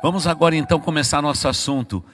Vamos agora então começar nosso assunto.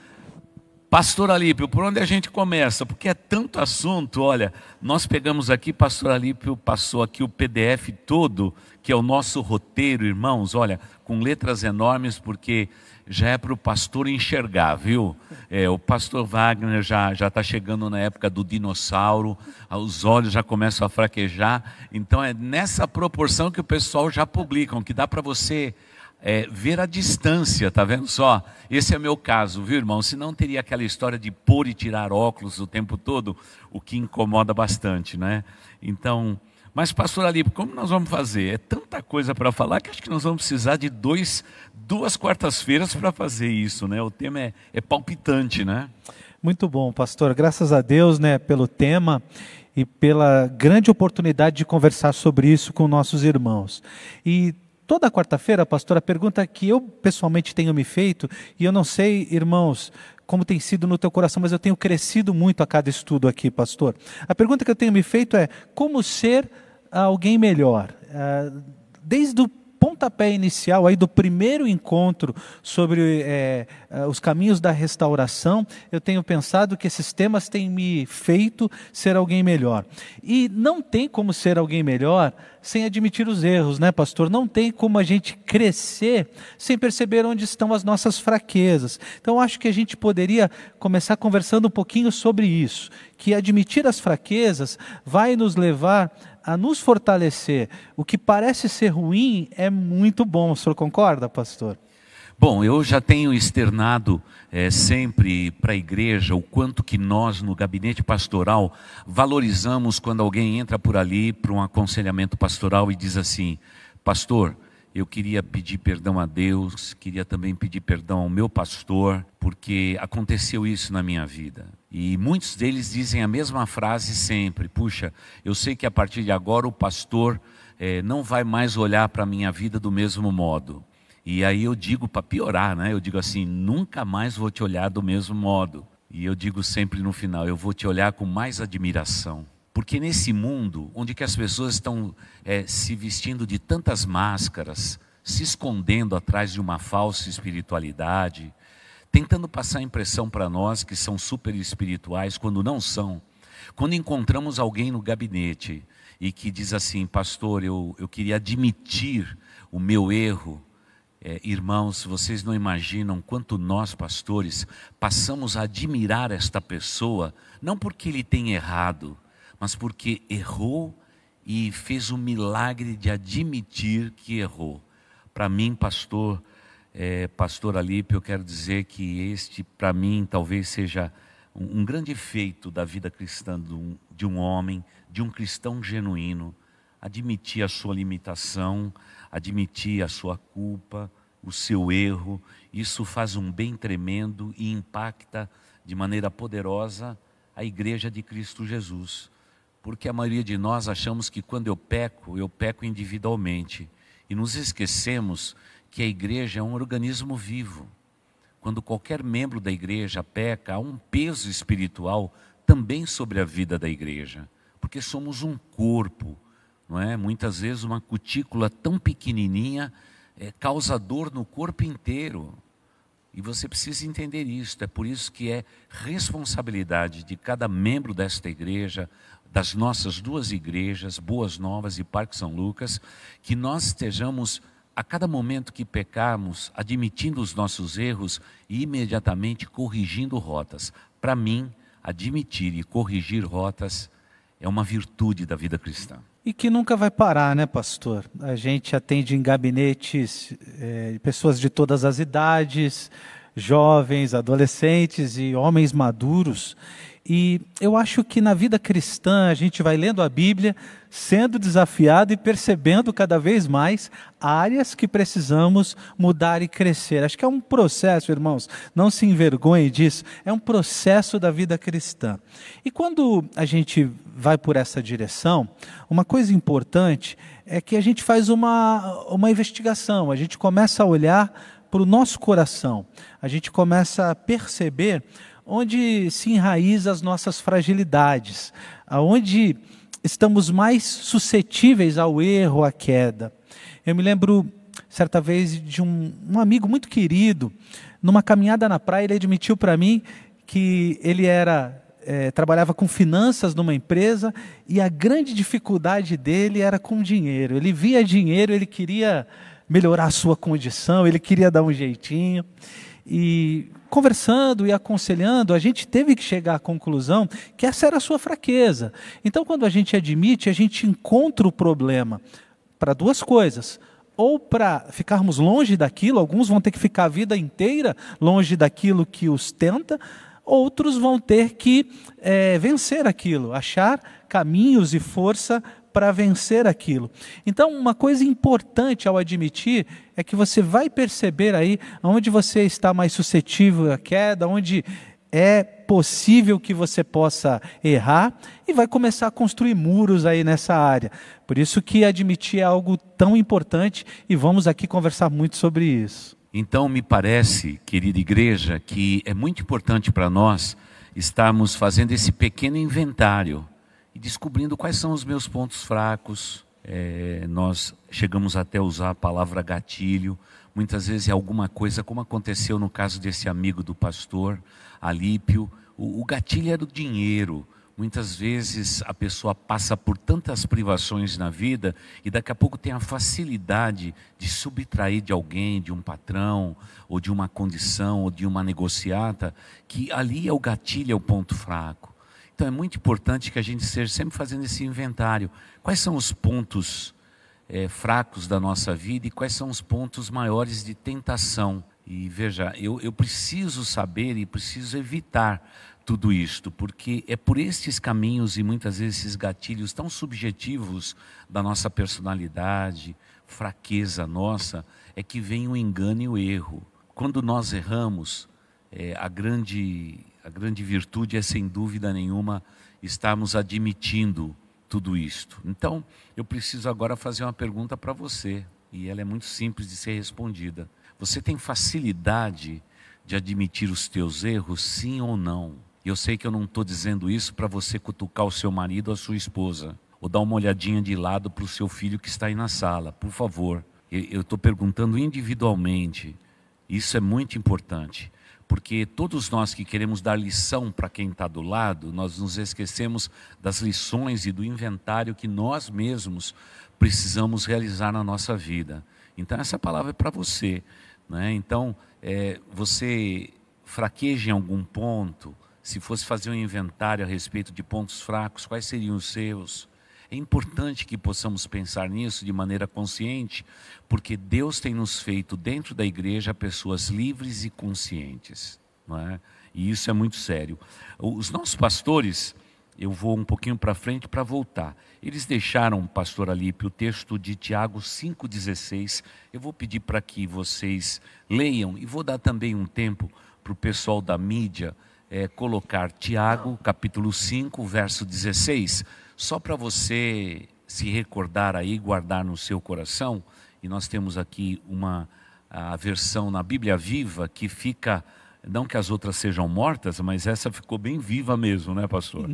Pastor Alípio, por onde a gente começa? Porque é tanto assunto, olha, nós pegamos aqui, Pastor Alípio passou aqui o PDF todo, que é o nosso roteiro, irmãos, olha, com letras enormes, porque já é para o pastor enxergar, viu? É, o pastor Wagner já já está chegando na época do dinossauro, os olhos já começam a fraquejar, então é nessa proporção que o pessoal já publicam, que dá para você é, ver a distância, tá vendo só? Esse é meu caso, viu, irmão? Se não teria aquela história de pôr e tirar óculos o tempo todo, o que incomoda bastante, né? Então, mas pastor Ali, como nós vamos fazer? É tanta coisa para falar que acho que nós vamos precisar de dois, duas quartas-feiras para fazer isso, né? O tema é, é palpitante, né? Muito bom, pastor. Graças a Deus, né, pelo tema e pela grande oportunidade de conversar sobre isso com nossos irmãos. E Toda quarta-feira, pastor, a pergunta que eu pessoalmente tenho me feito, e eu não sei, irmãos, como tem sido no teu coração, mas eu tenho crescido muito a cada estudo aqui, pastor. A pergunta que eu tenho me feito é: como ser alguém melhor? Ah, desde o pontapé inicial aí do primeiro encontro sobre é, os caminhos da restauração, eu tenho pensado que esses temas têm me feito ser alguém melhor. E não tem como ser alguém melhor sem admitir os erros, né, pastor? Não tem como a gente crescer sem perceber onde estão as nossas fraquezas. Então, acho que a gente poderia começar conversando um pouquinho sobre isso, que admitir as fraquezas vai nos levar a nos fortalecer. O que parece ser ruim é muito bom. O senhor concorda, pastor? Bom, eu já tenho externado é, sempre para a igreja o quanto que nós no gabinete pastoral valorizamos quando alguém entra por ali para um aconselhamento pastoral e diz assim: Pastor, eu queria pedir perdão a Deus, queria também pedir perdão ao meu pastor, porque aconteceu isso na minha vida. E muitos deles dizem a mesma frase sempre: puxa, eu sei que a partir de agora o pastor é, não vai mais olhar para a minha vida do mesmo modo. E aí eu digo para piorar, né? Eu digo assim: nunca mais vou te olhar do mesmo modo. E eu digo sempre no final: eu vou te olhar com mais admiração. Porque nesse mundo, onde que as pessoas estão é, se vestindo de tantas máscaras, se escondendo atrás de uma falsa espiritualidade, tentando passar a impressão para nós que são super espirituais, quando não são. Quando encontramos alguém no gabinete e que diz assim, pastor, eu, eu queria admitir o meu erro, é, irmãos, vocês não imaginam quanto nós, pastores, passamos a admirar esta pessoa, não porque ele tem errado, mas porque errou e fez o milagre de admitir que errou. Para mim, pastor, é, pastor Alípio, eu quero dizer que este, para mim, talvez seja um, um, grande feito da vida cristã de um, de um homem, de um cristão genuíno, admitir a sua limitação, admitir a sua culpa, o seu erro. Isso faz um bem tremendo e impacta de maneira poderosa a igreja de Cristo Jesus porque a maioria de nós achamos que quando eu peco, eu peco individualmente e nos esquecemos que a igreja é um organismo vivo. Quando qualquer membro da igreja peca, há um peso espiritual também sobre a vida da igreja, porque somos um corpo, não é? Muitas vezes uma cutícula tão pequenininha é, causa dor no corpo inteiro. E você precisa entender isso. É por isso que é responsabilidade de cada membro desta igreja, das nossas duas igrejas, Boas Novas e Parque São Lucas, que nós estejamos a cada momento que pecarmos, admitindo os nossos erros e imediatamente corrigindo rotas. Para mim, admitir e corrigir rotas é uma virtude da vida cristã. E que nunca vai parar, né, pastor? A gente atende em gabinetes é, pessoas de todas as idades, jovens, adolescentes e homens maduros. E eu acho que na vida cristã a gente vai lendo a Bíblia, sendo desafiado e percebendo cada vez mais áreas que precisamos mudar e crescer. Acho que é um processo, irmãos, não se envergonhe disso, é um processo da vida cristã. E quando a gente vai por essa direção, uma coisa importante é que a gente faz uma, uma investigação, a gente começa a olhar para o nosso coração, a gente começa a perceber onde se enraiza as nossas fragilidades, aonde estamos mais suscetíveis ao erro, à queda. Eu me lembro certa vez, de um, um amigo muito querido, numa caminhada na praia, ele admitiu para mim que ele era é, trabalhava com finanças numa empresa e a grande dificuldade dele era com dinheiro. Ele via dinheiro, ele queria melhorar a sua condição, ele queria dar um jeitinho. E conversando e aconselhando, a gente teve que chegar à conclusão que essa era a sua fraqueza. Então, quando a gente admite, a gente encontra o problema para duas coisas ou para ficarmos longe daquilo, alguns vão ter que ficar a vida inteira longe daquilo que os tenta, outros vão ter que é, vencer aquilo, achar caminhos e força para vencer aquilo. Então, uma coisa importante ao admitir é que você vai perceber aí onde você está mais suscetível à queda, onde é possível que você possa errar e vai começar a construir muros aí nessa área. Por isso que admitir é algo tão importante e vamos aqui conversar muito sobre isso. Então, me parece, querida igreja, que é muito importante para nós estarmos fazendo esse pequeno inventário e descobrindo quais são os meus pontos fracos. É, nós chegamos até a usar a palavra gatilho. Muitas vezes é alguma coisa, como aconteceu no caso desse amigo do pastor, Alípio. O, o gatilho era o dinheiro. Muitas vezes a pessoa passa por tantas privações na vida e daqui a pouco tem a facilidade de subtrair de alguém, de um patrão, ou de uma condição, ou de uma negociata, que ali é o gatilho, é o ponto fraco. Então é muito importante que a gente esteja sempre fazendo esse inventário. Quais são os pontos é, fracos da nossa vida e quais são os pontos maiores de tentação? E veja, eu, eu preciso saber e preciso evitar tudo isto, porque é por estes caminhos e muitas vezes esses gatilhos tão subjetivos da nossa personalidade, fraqueza nossa, é que vem o engano e o erro. Quando nós erramos, é, a, grande, a grande virtude é, sem dúvida nenhuma, estarmos admitindo tudo isto. Então, eu preciso agora fazer uma pergunta para você, e ela é muito simples de ser respondida. Você tem facilidade de admitir os teus erros, sim ou não? Eu sei que eu não estou dizendo isso para você cutucar o seu marido ou a sua esposa, ou dar uma olhadinha de lado para o seu filho que está aí na sala, por favor. Eu estou perguntando individualmente. Isso é muito importante, porque todos nós que queremos dar lição para quem está do lado, nós nos esquecemos das lições e do inventário que nós mesmos precisamos realizar na nossa vida. Então, essa palavra é para você. Né? Então, é, você fraqueja em algum ponto, se fosse fazer um inventário a respeito de pontos fracos, quais seriam os seus? É importante que possamos pensar nisso de maneira consciente, porque Deus tem nos feito dentro da igreja pessoas livres e conscientes, não é? E isso é muito sério. Os nossos pastores, eu vou um pouquinho para frente para voltar. Eles deixaram, pastor Alípio, o texto de Tiago 5,16. Eu vou pedir para que vocês leiam e vou dar também um tempo para o pessoal da mídia é, colocar Tiago, capítulo 5, verso 16, só para você se recordar aí, guardar no seu coração. E nós temos aqui uma a versão na Bíblia Viva que fica, não que as outras sejam mortas, mas essa ficou bem viva mesmo, né, pastor?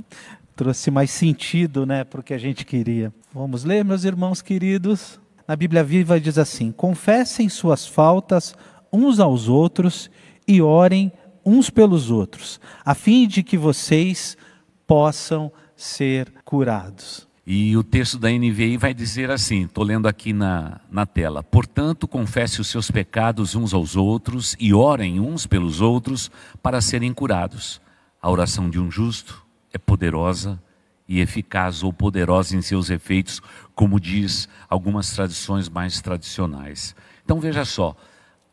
Trouxe mais sentido, né, para o que a gente queria. Vamos ler, meus irmãos queridos. Na Bíblia Viva diz assim: Confessem suas faltas uns aos outros e orem uns pelos outros, a fim de que vocês possam ser curados. E o texto da NVI vai dizer assim: estou lendo aqui na, na tela. Portanto, confesse os seus pecados uns aos outros e orem uns pelos outros para serem curados. A oração de um justo é poderosa e eficaz ou poderosa em seus efeitos, como diz algumas tradições mais tradicionais. Então veja só,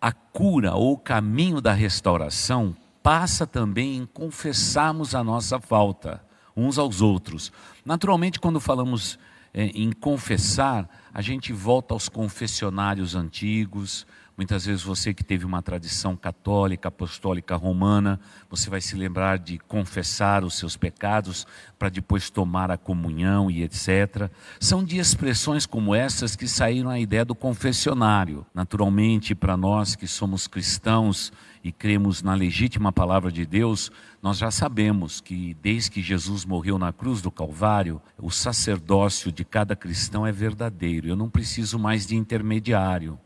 a cura ou o caminho da restauração passa também em confessarmos a nossa falta uns aos outros. Naturalmente, quando falamos é, em confessar, a gente volta aos confessionários antigos, Muitas vezes você que teve uma tradição católica, apostólica romana, você vai se lembrar de confessar os seus pecados para depois tomar a comunhão e etc. São de expressões como essas que saíram a ideia do confessionário. Naturalmente, para nós que somos cristãos e cremos na legítima palavra de Deus, nós já sabemos que desde que Jesus morreu na cruz do Calvário, o sacerdócio de cada cristão é verdadeiro. Eu não preciso mais de intermediário.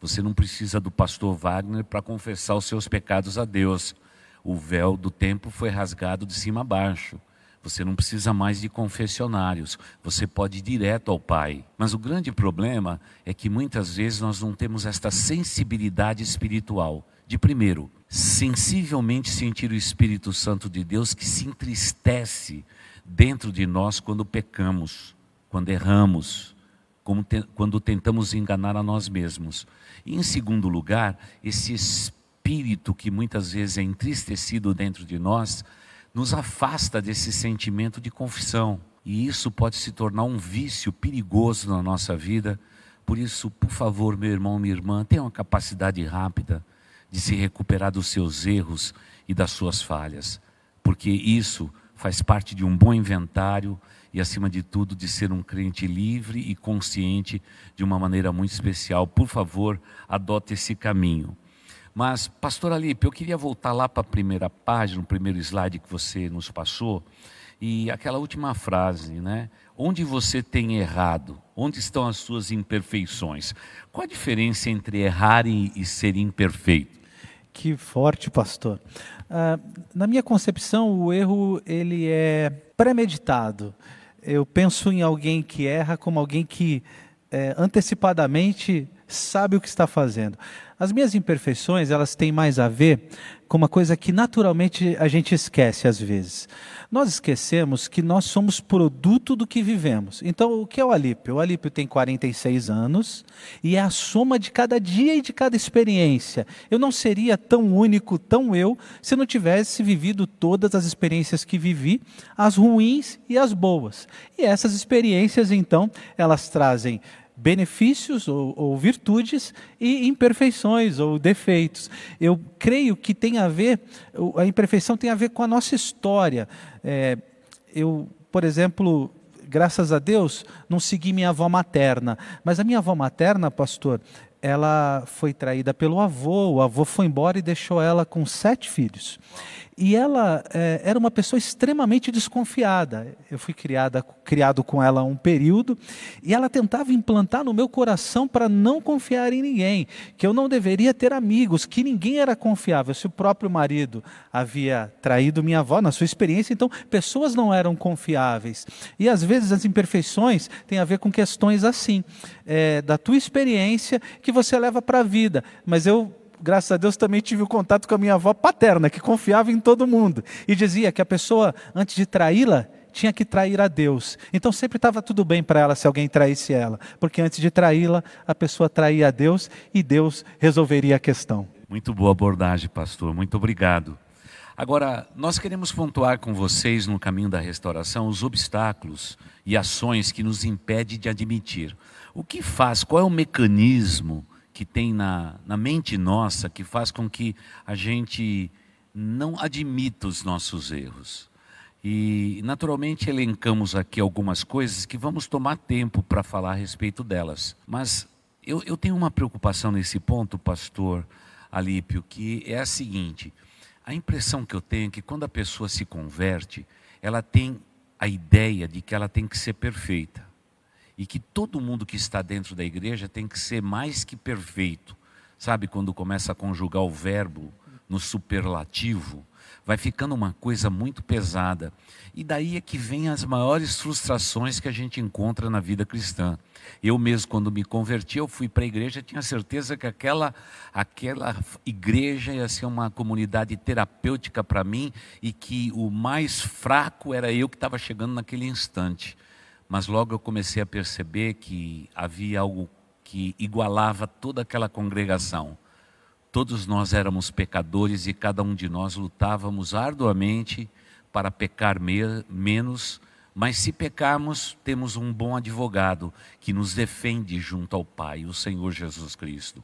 Você não precisa do pastor Wagner para confessar os seus pecados a Deus. O véu do templo foi rasgado de cima a baixo. Você não precisa mais de confessionários, você pode ir direto ao Pai. Mas o grande problema é que muitas vezes nós não temos esta sensibilidade espiritual. De primeiro, sensivelmente sentir o Espírito Santo de Deus que se entristece dentro de nós quando pecamos, quando erramos, quando tentamos enganar a nós mesmos. E em segundo lugar, esse espírito que muitas vezes é entristecido dentro de nós, nos afasta desse sentimento de confissão. E isso pode se tornar um vício perigoso na nossa vida. Por isso, por favor, meu irmão, minha irmã, tenha uma capacidade rápida de se recuperar dos seus erros e das suas falhas, porque isso faz parte de um bom inventário e, acima de tudo, de ser um crente livre e consciente de uma maneira muito especial. Por favor, adote esse caminho. Mas, pastor Alipe, eu queria voltar lá para a primeira página, o primeiro slide que você nos passou, e aquela última frase, né? Onde você tem errado? Onde estão as suas imperfeições? Qual a diferença entre errar e, e ser imperfeito? Que forte, pastor. Uh, na minha concepção, o erro ele é premeditado. Eu penso em alguém que erra como alguém que é, antecipadamente sabe o que está fazendo. As minhas imperfeições, elas têm mais a ver com uma coisa que naturalmente a gente esquece às vezes. Nós esquecemos que nós somos produto do que vivemos. Então, o que é o Alípio? O Alípio tem 46 anos e é a soma de cada dia e de cada experiência. Eu não seria tão único, tão eu, se não tivesse vivido todas as experiências que vivi, as ruins e as boas. E essas experiências, então, elas trazem benefícios ou, ou, virtudes e imperfeições ou defeitos. Eu creio que tem a ver, a imperfeição tem a ver com a nossa história. É, eu, por exemplo, graças a Deus, não segui minha avó materna, mas a minha avó materna, pastor, ela foi traída pelo avô, o avô foi embora e deixou ela com sete filhos. E ela é, era uma pessoa extremamente desconfiada. Eu fui criada, criado com ela um período e ela tentava implantar no meu coração para não confiar em ninguém, que eu não deveria ter amigos, que ninguém era confiável. Se o próprio marido havia traído minha avó, na sua experiência, então pessoas não eram confiáveis. E às vezes as imperfeições têm a ver com questões assim, é, da tua experiência que você leva para a vida. Mas eu graças a Deus, também tive o contato com a minha avó paterna, que confiava em todo mundo. E dizia que a pessoa, antes de traí-la, tinha que trair a Deus. Então sempre estava tudo bem para ela se alguém traísse ela, porque antes de traí-la, a pessoa traía a Deus e Deus resolveria a questão. Muito boa abordagem, pastor. Muito obrigado. Agora, nós queremos pontuar com vocês no caminho da restauração os obstáculos e ações que nos impedem de admitir. O que faz, qual é o mecanismo que tem na, na mente nossa que faz com que a gente não admita os nossos erros. E, naturalmente, elencamos aqui algumas coisas que vamos tomar tempo para falar a respeito delas. Mas eu, eu tenho uma preocupação nesse ponto, pastor Alípio, que é a seguinte: a impressão que eu tenho é que quando a pessoa se converte, ela tem a ideia de que ela tem que ser perfeita e que todo mundo que está dentro da igreja tem que ser mais que perfeito. Sabe quando começa a conjugar o verbo no superlativo? Vai ficando uma coisa muito pesada. E daí é que vem as maiores frustrações que a gente encontra na vida cristã. Eu mesmo, quando me converti, eu fui para a igreja, tinha certeza que aquela, aquela igreja ia ser uma comunidade terapêutica para mim e que o mais fraco era eu que estava chegando naquele instante mas logo eu comecei a perceber que havia algo que igualava toda aquela congregação. Todos nós éramos pecadores e cada um de nós lutávamos arduamente para pecar me menos, mas se pecarmos, temos um bom advogado que nos defende junto ao Pai, o Senhor Jesus Cristo.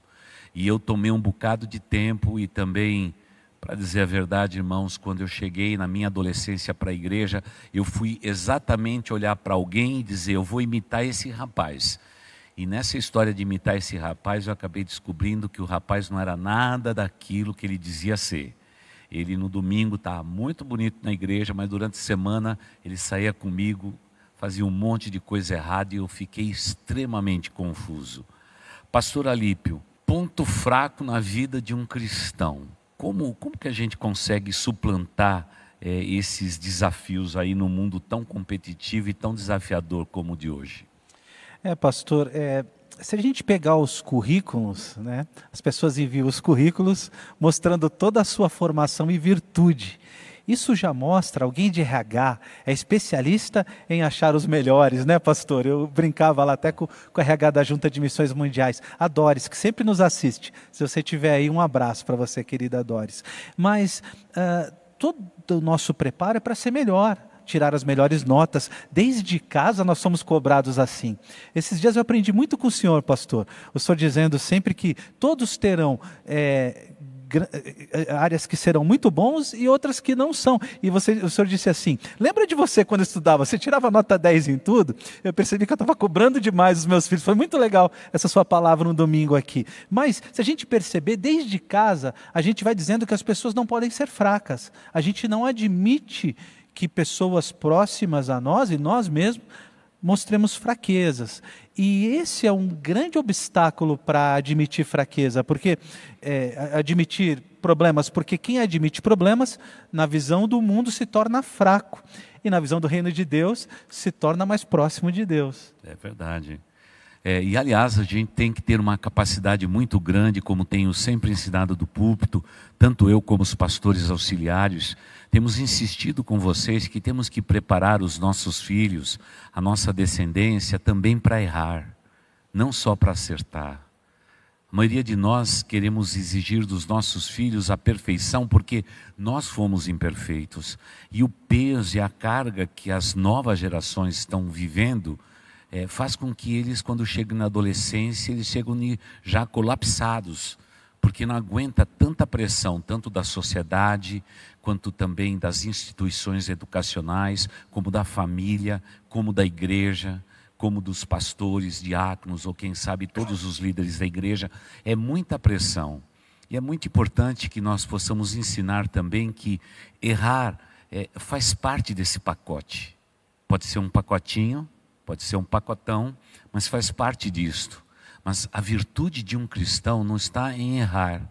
E eu tomei um bocado de tempo e também para dizer a verdade, irmãos, quando eu cheguei na minha adolescência para a igreja, eu fui exatamente olhar para alguém e dizer: eu vou imitar esse rapaz. E nessa história de imitar esse rapaz, eu acabei descobrindo que o rapaz não era nada daquilo que ele dizia ser. Ele no domingo estava muito bonito na igreja, mas durante a semana ele saía comigo, fazia um monte de coisa errada e eu fiquei extremamente confuso. Pastor Alípio, ponto fraco na vida de um cristão. Como, como que a gente consegue suplantar é, esses desafios aí no mundo tão competitivo e tão desafiador como o de hoje? É, pastor, é, se a gente pegar os currículos, né, as pessoas enviam os currículos mostrando toda a sua formação e virtude. Isso já mostra, alguém de RH é especialista em achar os melhores, né, pastor? Eu brincava lá até com, com o RH da Junta de Missões Mundiais, a Doris, que sempre nos assiste. Se você tiver aí, um abraço para você, querida Doris. Mas uh, todo o nosso preparo é para ser melhor tirar as melhores notas. Desde casa nós somos cobrados assim. Esses dias eu aprendi muito com o senhor, pastor. O senhor dizendo sempre que todos terão é, áreas que serão muito bons e outras que não são. E você, o senhor disse assim: lembra de você quando estudava? Você tirava nota 10 em tudo? Eu percebi que eu estava cobrando demais os meus filhos. Foi muito legal essa sua palavra no domingo aqui. Mas, se a gente perceber, desde casa, a gente vai dizendo que as pessoas não podem ser fracas. A gente não admite que pessoas próximas a nós e nós mesmos mostremos fraquezas. E esse é um grande obstáculo para admitir fraqueza, porque é, admitir problemas, porque quem admite problemas, na visão do mundo, se torna fraco. E na visão do reino de Deus, se torna mais próximo de Deus. É verdade. É, e aliás, a gente tem que ter uma capacidade muito grande, como tenho sempre ensinado do púlpito, tanto eu como os pastores auxiliares, temos insistido com vocês que temos que preparar os nossos filhos, a nossa descendência, também para errar, não só para acertar. A maioria de nós queremos exigir dos nossos filhos a perfeição porque nós fomos imperfeitos. E o peso e a carga que as novas gerações estão vivendo é, faz com que eles, quando chegam na adolescência, eles chegam já colapsados, porque não aguenta tanta pressão, tanto da sociedade, quanto também das instituições educacionais, como da família, como da igreja, como dos pastores, diáconos, ou quem sabe todos os líderes da igreja. É muita pressão. E é muito importante que nós possamos ensinar também que errar é, faz parte desse pacote. Pode ser um pacotinho, pode ser um pacotão, mas faz parte disto. Mas a virtude de um cristão não está em errar,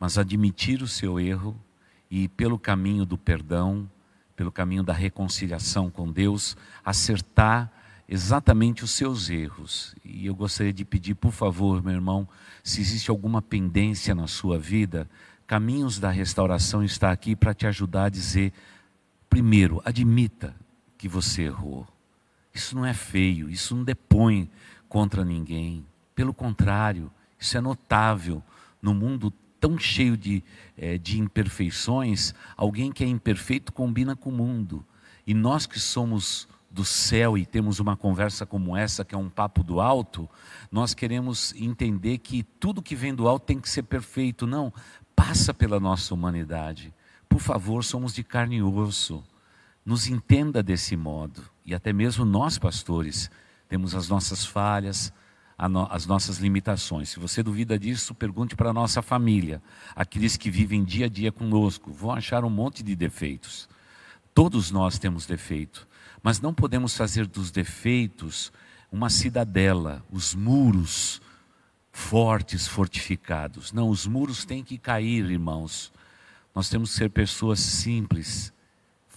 mas admitir o seu erro e, pelo caminho do perdão, pelo caminho da reconciliação com Deus, acertar exatamente os seus erros. E eu gostaria de pedir, por favor, meu irmão, se existe alguma pendência na sua vida, Caminhos da Restauração está aqui para te ajudar a dizer: primeiro, admita que você errou. Isso não é feio, isso não depõe contra ninguém. Pelo contrário, isso é notável. No mundo tão cheio de, é, de imperfeições, alguém que é imperfeito combina com o mundo. E nós que somos do céu e temos uma conversa como essa, que é um papo do alto, nós queremos entender que tudo que vem do alto tem que ser perfeito. Não, passa pela nossa humanidade. Por favor, somos de carne e osso. Nos entenda desse modo e até mesmo nós, pastores, temos as nossas falhas, as nossas limitações. Se você duvida disso, pergunte para a nossa família, aqueles que vivem dia a dia conosco, vão achar um monte de defeitos. Todos nós temos defeito, mas não podemos fazer dos defeitos uma cidadela, os muros fortes, fortificados. Não, os muros têm que cair, irmãos. Nós temos que ser pessoas simples,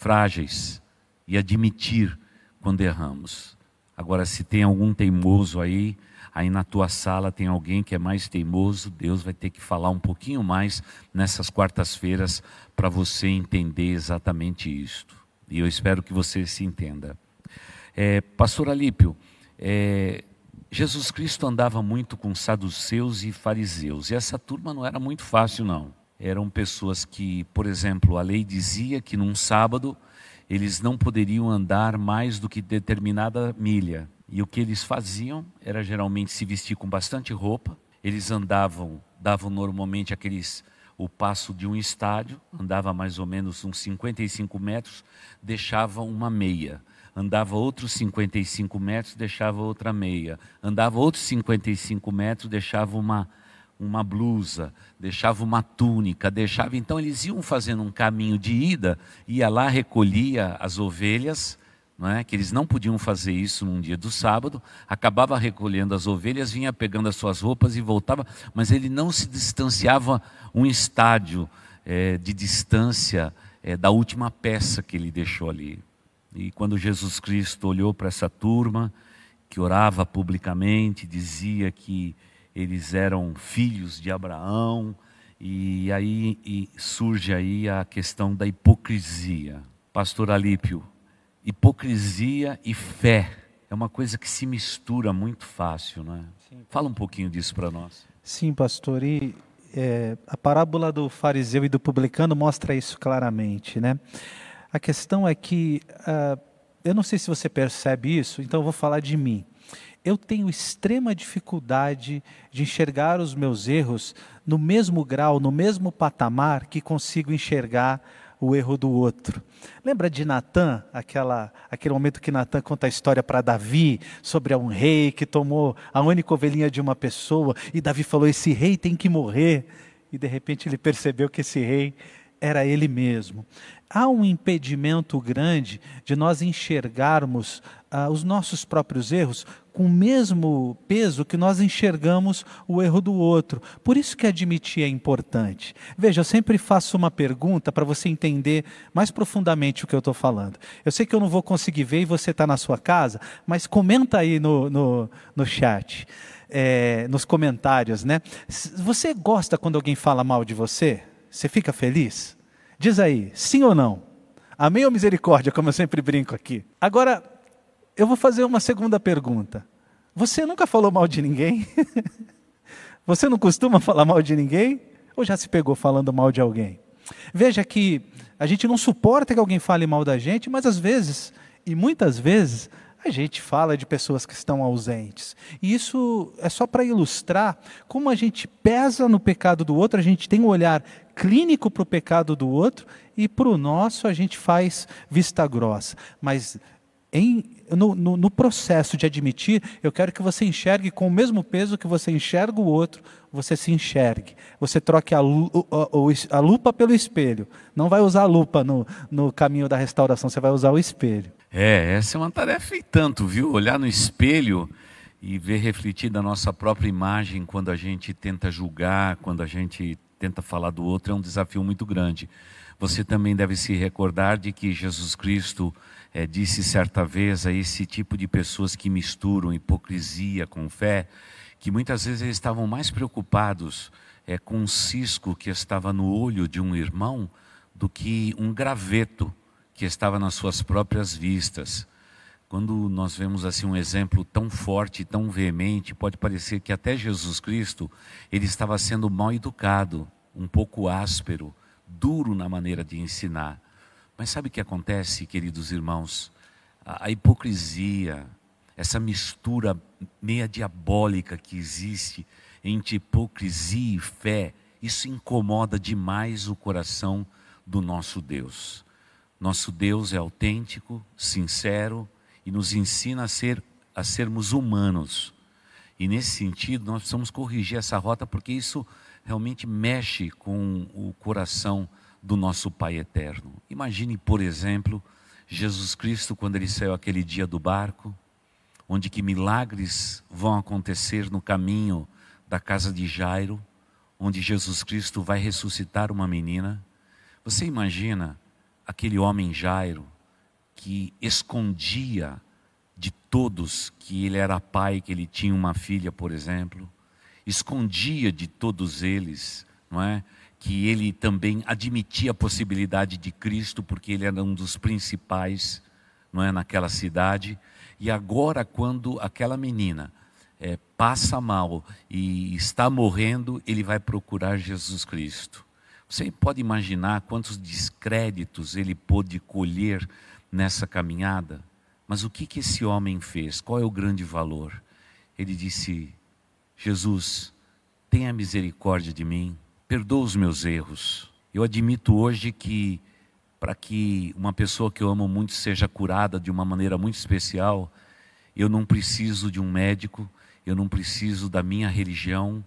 frágeis e admitir quando erramos. Agora, se tem algum teimoso aí, aí na tua sala tem alguém que é mais teimoso, Deus vai ter que falar um pouquinho mais nessas quartas-feiras para você entender exatamente isto. E eu espero que você se entenda. É, Pastor Alípio, é, Jesus Cristo andava muito com saduceus e fariseus, e essa turma não era muito fácil, não. Eram pessoas que, por exemplo, a lei dizia que num sábado eles não poderiam andar mais do que determinada milha. E o que eles faziam era geralmente se vestir com bastante roupa. Eles andavam, davam normalmente aqueles o passo de um estádio, andava mais ou menos uns 55 metros, deixava uma meia. Andava outros 55 metros, deixava outra meia. Andava outros 55 metros, deixava uma uma blusa, deixava uma túnica, deixava. Então eles iam fazendo um caminho de ida, ia lá, recolhia as ovelhas não é? que eles não podiam fazer isso num dia do sábado, acabava recolhendo as ovelhas, vinha pegando as suas roupas e voltava, mas ele não se distanciava um estádio é, de distância é, da última peça que ele deixou ali. E quando Jesus Cristo olhou para essa turma, que orava publicamente, dizia que eles eram filhos de Abraão, e aí e surge aí a questão da hipocrisia. Pastor Alípio, hipocrisia e fé é uma coisa que se mistura muito fácil, não é? Sim. Fala um pouquinho disso para nós. Sim, pastor. E é, a parábola do fariseu e do publicano mostra isso claramente, né? A questão é que uh, eu não sei se você percebe isso, então eu vou falar de mim. Eu tenho extrema dificuldade de enxergar os meus erros no mesmo grau, no mesmo patamar que consigo enxergar o erro do outro. Lembra de Natan, aquela, aquele momento que Natan conta a história para Davi sobre um rei que tomou a única ovelhinha de uma pessoa e Davi falou: Esse rei tem que morrer. E de repente ele percebeu que esse rei era ele mesmo. Há um impedimento grande de nós enxergarmos ah, os nossos próprios erros com o mesmo peso que nós enxergamos o erro do outro. Por isso que admitir é importante. Veja, eu sempre faço uma pergunta para você entender mais profundamente o que eu estou falando. Eu sei que eu não vou conseguir ver e você está na sua casa, mas comenta aí no, no, no chat. É, nos comentários, né? Você gosta quando alguém fala mal de você? Você fica feliz? Diz aí, sim ou não? Amém ou misericórdia, como eu sempre brinco aqui? Agora, eu vou fazer uma segunda pergunta. Você nunca falou mal de ninguém? Você não costuma falar mal de ninguém? Ou já se pegou falando mal de alguém? Veja que a gente não suporta que alguém fale mal da gente, mas às vezes, e muitas vezes, a gente fala de pessoas que estão ausentes. E isso é só para ilustrar como a gente pesa no pecado do outro, a gente tem um olhar clínico para o pecado do outro e para o nosso a gente faz vista grossa. Mas em, no, no, no, processo de admitir, eu quero que você enxergue com o mesmo peso que você enxerga o outro, você se enxergue. Você troque a, a, a lupa pelo espelho. Não vai usar a lupa no, no caminho da restauração, você vai usar o espelho. É, essa é uma tarefa e tanto, viu? Olhar no espelho e ver refletida a nossa própria imagem quando a gente tenta julgar, quando a gente tenta falar do outro, é um desafio muito grande. Você também deve se recordar de que Jesus Cristo é, disse certa vez a esse tipo de pessoas que misturam hipocrisia com fé, que muitas vezes eles estavam mais preocupados é, com um cisco que estava no olho de um irmão do que um graveto que estava nas suas próprias vistas. Quando nós vemos assim um exemplo tão forte, tão veemente, pode parecer que até Jesus Cristo ele estava sendo mal educado, um pouco áspero, duro na maneira de ensinar. Mas sabe o que acontece, queridos irmãos? A, a hipocrisia, essa mistura meia diabólica que existe entre hipocrisia e fé, isso incomoda demais o coração do nosso Deus. Nosso Deus é autêntico, sincero e nos ensina a, ser, a sermos humanos. E nesse sentido, nós precisamos corrigir essa rota, porque isso realmente mexe com o coração do nosso Pai eterno. Imagine, por exemplo, Jesus Cristo quando ele saiu aquele dia do barco, onde que milagres vão acontecer no caminho da casa de Jairo, onde Jesus Cristo vai ressuscitar uma menina. Você imagina aquele homem Jairo que escondia de todos que ele era pai, que ele tinha uma filha, por exemplo, escondia de todos eles, não é? que ele também admitia a possibilidade de Cristo, porque ele era um dos principais não é, naquela cidade. E agora, quando aquela menina é, passa mal e está morrendo, ele vai procurar Jesus Cristo. Você pode imaginar quantos descréditos ele pôde colher nessa caminhada? Mas o que, que esse homem fez? Qual é o grande valor? Ele disse: Jesus, tenha misericórdia de mim perdoa os meus erros. Eu admito hoje que para que uma pessoa que eu amo muito seja curada de uma maneira muito especial, eu não preciso de um médico, eu não preciso da minha religião,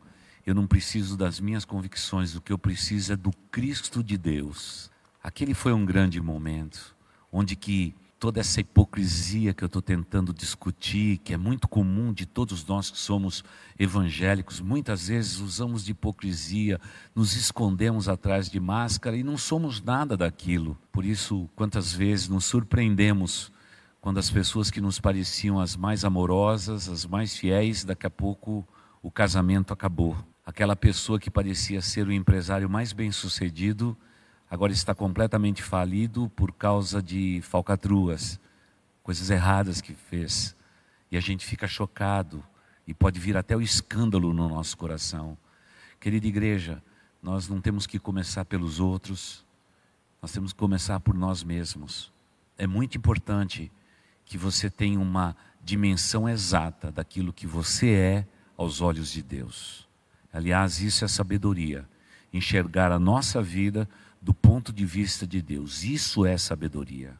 eu não preciso das minhas convicções, o que eu preciso é do Cristo de Deus. Aquele foi um grande momento, onde que toda essa hipocrisia que eu estou tentando discutir, que é muito comum de todos nós que somos evangélicos, muitas vezes usamos de hipocrisia, nos escondemos atrás de máscara e não somos nada daquilo. Por isso, quantas vezes nos surpreendemos quando as pessoas que nos pareciam as mais amorosas, as mais fiéis, daqui a pouco o casamento acabou. Aquela pessoa que parecia ser o empresário mais bem-sucedido, agora está completamente falido por causa de falcatruas, coisas erradas que fez. E a gente fica chocado e pode vir até o escândalo no nosso coração. Querida igreja, nós não temos que começar pelos outros, nós temos que começar por nós mesmos. É muito importante que você tenha uma dimensão exata daquilo que você é aos olhos de Deus. Aliás, isso é sabedoria, enxergar a nossa vida do ponto de vista de Deus. Isso é sabedoria.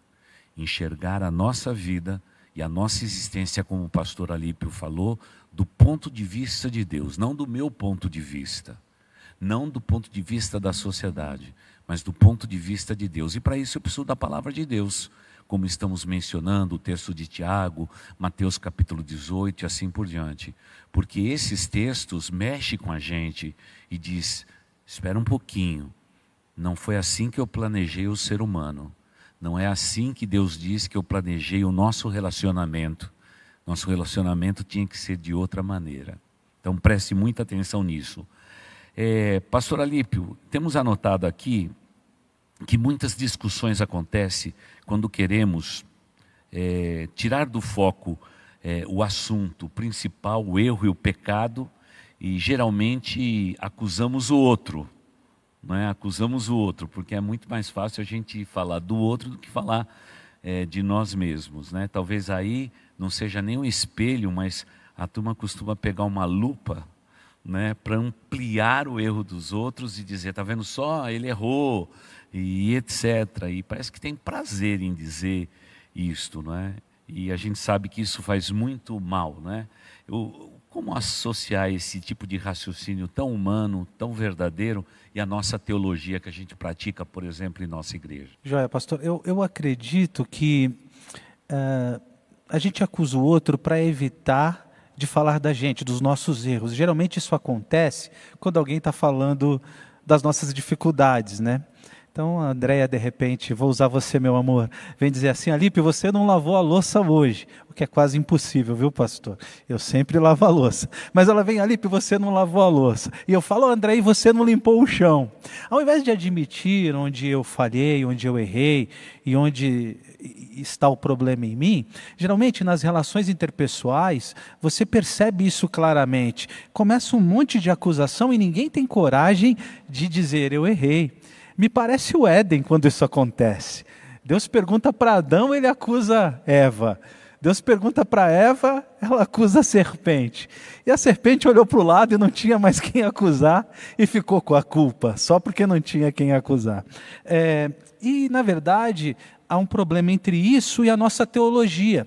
Enxergar a nossa vida e a nossa existência, como o pastor Alípio falou, do ponto de vista de Deus, não do meu ponto de vista, não do ponto de vista da sociedade, mas do ponto de vista de Deus. E para isso eu preciso da palavra de Deus, como estamos mencionando o texto de Tiago, Mateus capítulo 18 e assim por diante. Porque esses textos mexem com a gente e diz: espera um pouquinho, não foi assim que eu planejei o ser humano. Não é assim que Deus diz que eu planejei o nosso relacionamento. Nosso relacionamento tinha que ser de outra maneira. Então preste muita atenção nisso. É, Pastor Alípio, temos anotado aqui que muitas discussões acontecem quando queremos é, tirar do foco é, o assunto principal, o erro e o pecado, e geralmente acusamos o outro não é? acusamos o outro, porque é muito mais fácil a gente falar do outro do que falar é, de nós mesmos. Né? Talvez aí não seja nem um espelho, mas a turma costuma pegar uma lupa né, para ampliar o erro dos outros e dizer, está vendo só, ele errou, e etc. E parece que tem prazer em dizer isto, não é? E a gente sabe que isso faz muito mal, né? Eu, como associar esse tipo de raciocínio tão humano, tão verdadeiro, e a nossa teologia que a gente pratica, por exemplo, em nossa igreja? Joia, pastor, eu, eu acredito que uh, a gente acusa o outro para evitar de falar da gente, dos nossos erros. Geralmente isso acontece quando alguém está falando das nossas dificuldades, né? Então, a Andréia, de repente, vou usar você, meu amor, vem dizer assim: Alipe, você não lavou a louça hoje, o que é quase impossível, viu, pastor? Eu sempre lavo a louça. Mas ela vem, Alipe, você não lavou a louça. E eu falo, André, você não limpou o chão. Ao invés de admitir onde eu falhei, onde eu errei e onde está o problema em mim, geralmente nas relações interpessoais, você percebe isso claramente. Começa um monte de acusação e ninguém tem coragem de dizer eu errei. Me parece o Éden quando isso acontece. Deus pergunta para Adão, ele acusa Eva. Deus pergunta para Eva, ela acusa a serpente. E a serpente olhou para o lado e não tinha mais quem acusar e ficou com a culpa, só porque não tinha quem acusar. É, e, na verdade, há um problema entre isso e a nossa teologia.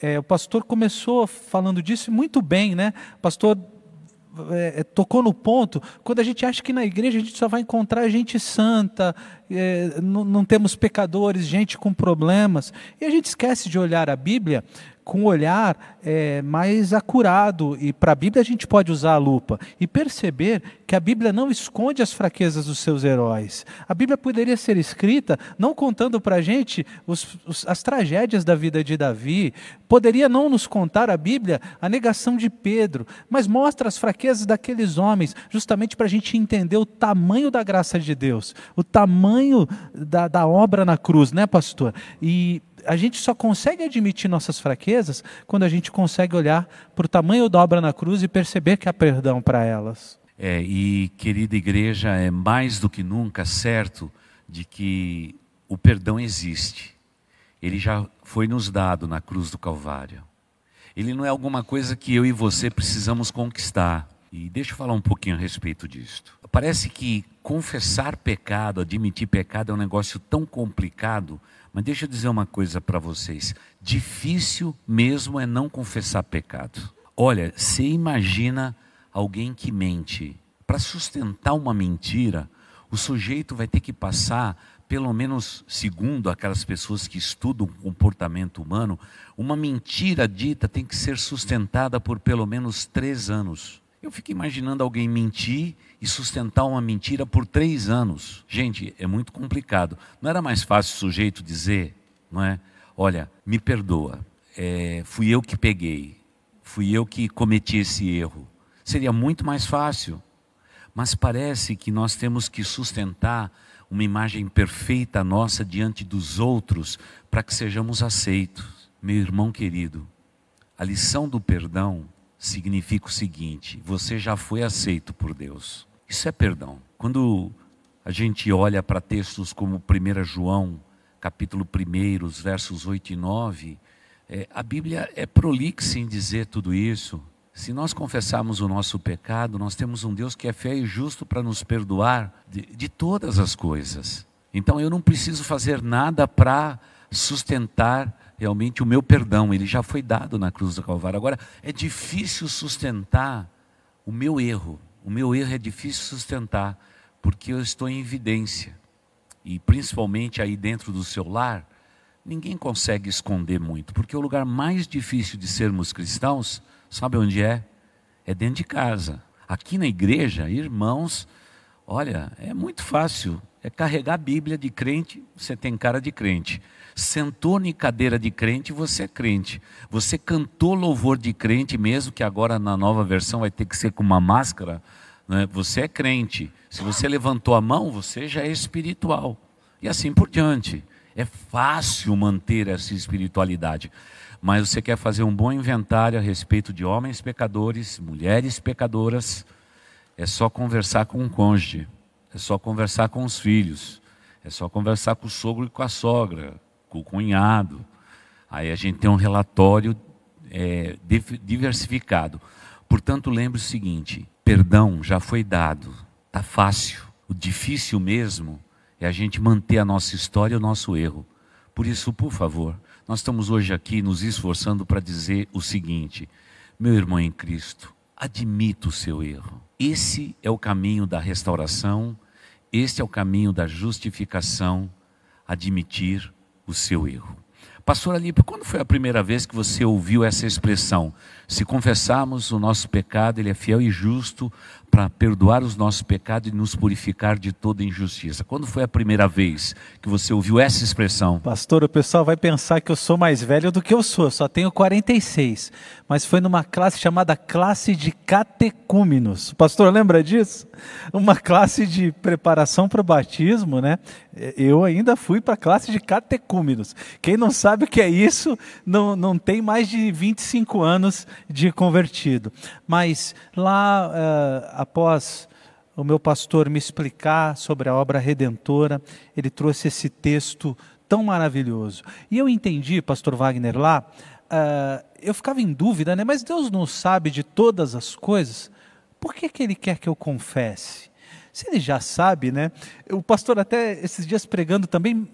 É, o pastor começou falando disso muito bem, né? O pastor é, é, tocou no ponto, quando a gente acha que na igreja a gente só vai encontrar gente santa, é, não, não temos pecadores, gente com problemas, e a gente esquece de olhar a Bíblia com um olhar é, mais acurado. E para a Bíblia a gente pode usar a lupa e perceber que a Bíblia não esconde as fraquezas dos seus heróis. A Bíblia poderia ser escrita não contando para a gente os, os, as tragédias da vida de Davi, poderia não nos contar a Bíblia a negação de Pedro, mas mostra as fraquezas daqueles homens, justamente para a gente entender o tamanho da graça de Deus, o tamanho da, da obra na cruz, né, pastor? E a gente só consegue admitir nossas fraquezas quando a gente consegue olhar para o tamanho da obra na cruz e perceber que há perdão para elas. É, e querida igreja, é mais do que nunca certo de que o perdão existe. Ele já foi nos dado na cruz do Calvário. Ele não é alguma coisa que eu e você precisamos conquistar. E deixa eu falar um pouquinho a respeito disto. Parece que confessar pecado, admitir pecado é um negócio tão complicado, mas deixa eu dizer uma coisa para vocês: difícil mesmo é não confessar pecado. Olha, você imagina alguém que mente. Para sustentar uma mentira, o sujeito vai ter que passar pelo menos segundo aquelas pessoas que estudam o comportamento humano, uma mentira dita tem que ser sustentada por pelo menos três anos. Eu fico imaginando alguém mentir e sustentar uma mentira por três anos. Gente, é muito complicado. Não era mais fácil o sujeito dizer, não é? Olha, me perdoa, é, fui eu que peguei, fui eu que cometi esse erro. Seria muito mais fácil. Mas parece que nós temos que sustentar uma imagem perfeita nossa diante dos outros para que sejamos aceitos. Meu irmão querido, a lição do perdão significa o seguinte: você já foi aceito por Deus. Isso é perdão. Quando a gente olha para textos como 1 João, capítulo 1, os versos 8 e 9, é, a Bíblia é prolixa em dizer tudo isso. Se nós confessarmos o nosso pecado, nós temos um Deus que é fiel e justo para nos perdoar de, de todas as coisas. Então eu não preciso fazer nada para sustentar realmente o meu perdão, ele já foi dado na cruz do Calvário. Agora, é difícil sustentar o meu erro. O meu erro é difícil sustentar, porque eu estou em evidência. E principalmente aí dentro do seu lar, ninguém consegue esconder muito, porque o lugar mais difícil de sermos cristãos Sabe onde é? É dentro de casa. Aqui na igreja, irmãos, olha, é muito fácil. É carregar a Bíblia de crente, você tem cara de crente. Sentou em cadeira de crente, você é crente. Você cantou louvor de crente, mesmo que agora na nova versão vai ter que ser com uma máscara, né? você é crente. Se você levantou a mão, você já é espiritual. E assim por diante. É fácil manter essa espiritualidade mas você quer fazer um bom inventário a respeito de homens pecadores, mulheres pecadoras, é só conversar com o cônjuge, é só conversar com os filhos, é só conversar com o sogro e com a sogra, com o cunhado. Aí a gente tem um relatório é, diversificado. Portanto, lembre o seguinte: perdão já foi dado, está fácil. O difícil mesmo é a gente manter a nossa história e o nosso erro. Por isso, por favor, nós estamos hoje aqui nos esforçando para dizer o seguinte: meu irmão em Cristo, admita o seu erro. Esse é o caminho da restauração, este é o caminho da justificação, admitir o seu erro. Pastor Alipe, quando foi a primeira vez que você ouviu essa expressão? Se confessarmos o nosso pecado, Ele é fiel e justo para perdoar os nossos pecados e nos purificar de toda injustiça. Quando foi a primeira vez que você ouviu essa expressão? Pastor, o pessoal vai pensar que eu sou mais velho do que eu sou, só tenho 46. Mas foi numa classe chamada classe de catecúmenos. Pastor lembra disso? Uma classe de preparação para o batismo, né? Eu ainda fui para a classe de catecúmenos. Quem não sabe o que é isso, não, não tem mais de 25 anos de convertido. Mas lá, uh, após o meu pastor me explicar sobre a obra redentora, ele trouxe esse texto tão maravilhoso. E eu entendi, pastor Wagner, lá, uh, eu ficava em dúvida, né? mas Deus não sabe de todas as coisas, por que, que ele quer que eu confesse? Se ele já sabe, né? O pastor até esses dias pregando também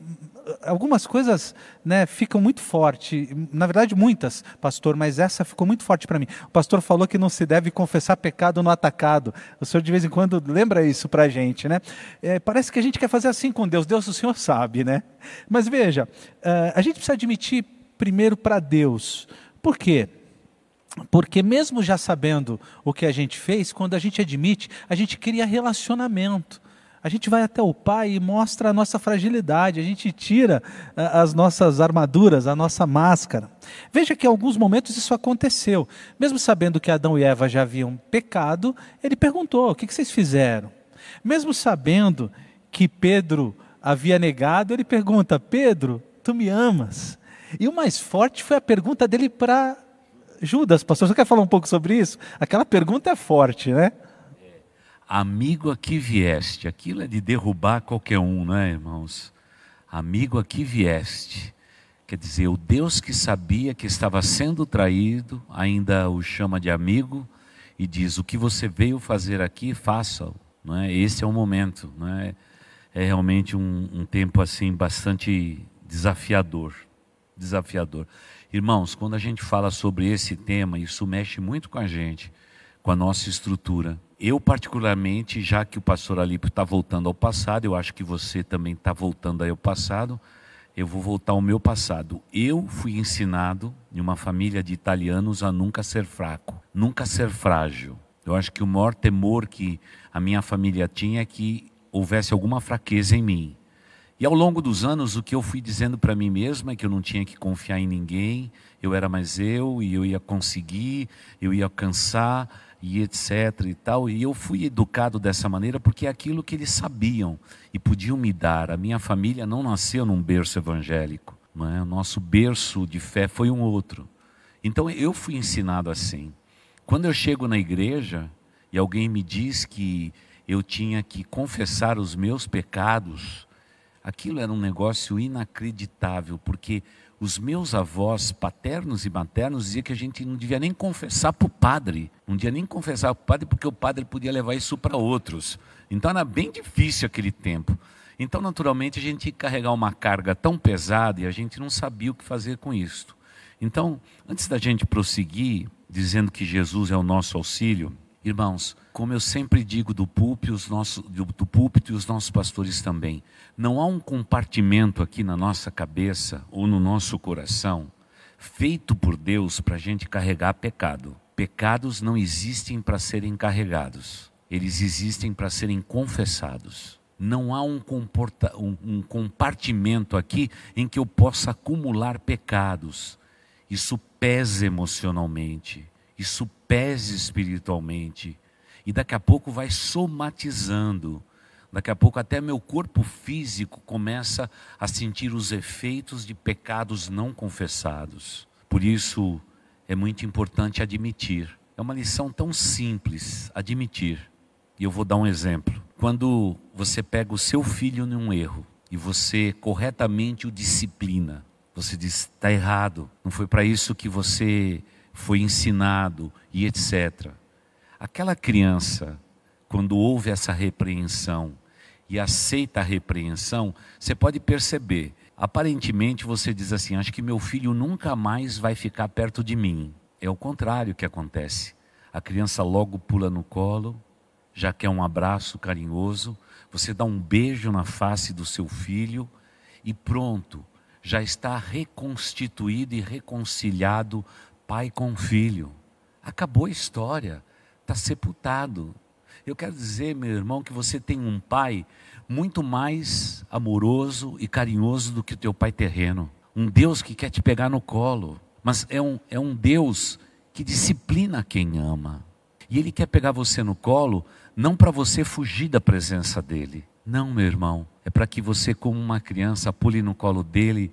algumas coisas né, ficam muito forte, na verdade muitas, pastor, mas essa ficou muito forte para mim. O pastor falou que não se deve confessar pecado no atacado. O senhor de vez em quando lembra isso para a gente, né? É, parece que a gente quer fazer assim com Deus. Deus, o senhor sabe, né? Mas veja, uh, a gente precisa admitir primeiro para Deus. Por quê? Porque mesmo já sabendo o que a gente fez, quando a gente admite, a gente cria relacionamento. A gente vai até o Pai e mostra a nossa fragilidade, a gente tira as nossas armaduras, a nossa máscara. Veja que em alguns momentos isso aconteceu. Mesmo sabendo que Adão e Eva já haviam pecado, ele perguntou: o que vocês fizeram? Mesmo sabendo que Pedro havia negado, ele pergunta: Pedro, tu me amas? E o mais forte foi a pergunta dele para Judas, pastor. Você quer falar um pouco sobre isso? Aquela pergunta é forte, né? Amigo aqui vieste, aquilo é de derrubar qualquer um, não é, irmãos? Amigo aqui vieste. Quer dizer, o Deus que sabia que estava sendo traído, ainda o chama de amigo e diz: O que você veio fazer aqui, faça-o. É? Esse é o momento. É? é realmente um, um tempo assim bastante desafiador. Desafiador. Irmãos, quando a gente fala sobre esse tema, isso mexe muito com a gente, com a nossa estrutura eu particularmente, já que o pastor Alípio está voltando ao passado, eu acho que você também está voltando ao passado, eu vou voltar ao meu passado. Eu fui ensinado em uma família de italianos a nunca ser fraco, nunca ser frágil. Eu acho que o maior temor que a minha família tinha é que houvesse alguma fraqueza em mim. E ao longo dos anos, o que eu fui dizendo para mim mesmo é que eu não tinha que confiar em ninguém, eu era mais eu e eu ia conseguir, eu ia alcançar e etc e tal. E eu fui educado dessa maneira porque é aquilo que eles sabiam e podiam me dar. A minha família não nasceu num berço evangélico, não é? O nosso berço de fé foi um outro. Então eu fui ensinado assim. Quando eu chego na igreja e alguém me diz que eu tinha que confessar os meus pecados, Aquilo era um negócio inacreditável, porque os meus avós paternos e maternos diziam que a gente não devia nem confessar para o padre, não devia nem confessar para o padre, porque o padre podia levar isso para outros. Então era bem difícil aquele tempo. Então, naturalmente, a gente ia carregar uma carga tão pesada e a gente não sabia o que fazer com isso. Então, antes da gente prosseguir, dizendo que Jesus é o nosso auxílio, Irmãos, como eu sempre digo do púlpito, os nossos, do, púlpito e os nossos pastores também, não há um compartimento aqui na nossa cabeça ou no nosso coração feito por Deus para a gente carregar pecado. Pecados não existem para serem carregados, eles existem para serem confessados. Não há um, comporta, um, um compartimento aqui em que eu possa acumular pecados. Isso pesa emocionalmente isso pese espiritualmente. E daqui a pouco vai somatizando. Daqui a pouco até meu corpo físico começa a sentir os efeitos de pecados não confessados. Por isso é muito importante admitir. É uma lição tão simples, admitir. E eu vou dar um exemplo. Quando você pega o seu filho num erro e você corretamente o disciplina, você diz: está errado, não foi para isso que você foi ensinado e etc. Aquela criança, quando ouve essa repreensão e aceita a repreensão, você pode perceber. Aparentemente você diz assim: Acho que meu filho nunca mais vai ficar perto de mim. É o contrário que acontece. A criança logo pula no colo, já quer um abraço carinhoso, você dá um beijo na face do seu filho e pronto, já está reconstituído e reconciliado pai com filho. Acabou a história, está sepultado. Eu quero dizer, meu irmão, que você tem um pai muito mais amoroso e carinhoso do que o teu pai terreno. Um Deus que quer te pegar no colo, mas é um, é um Deus que disciplina quem ama. E Ele quer pegar você no colo, não para você fugir da presença dEle. Não, meu irmão, é para que você, como uma criança, pule no colo dele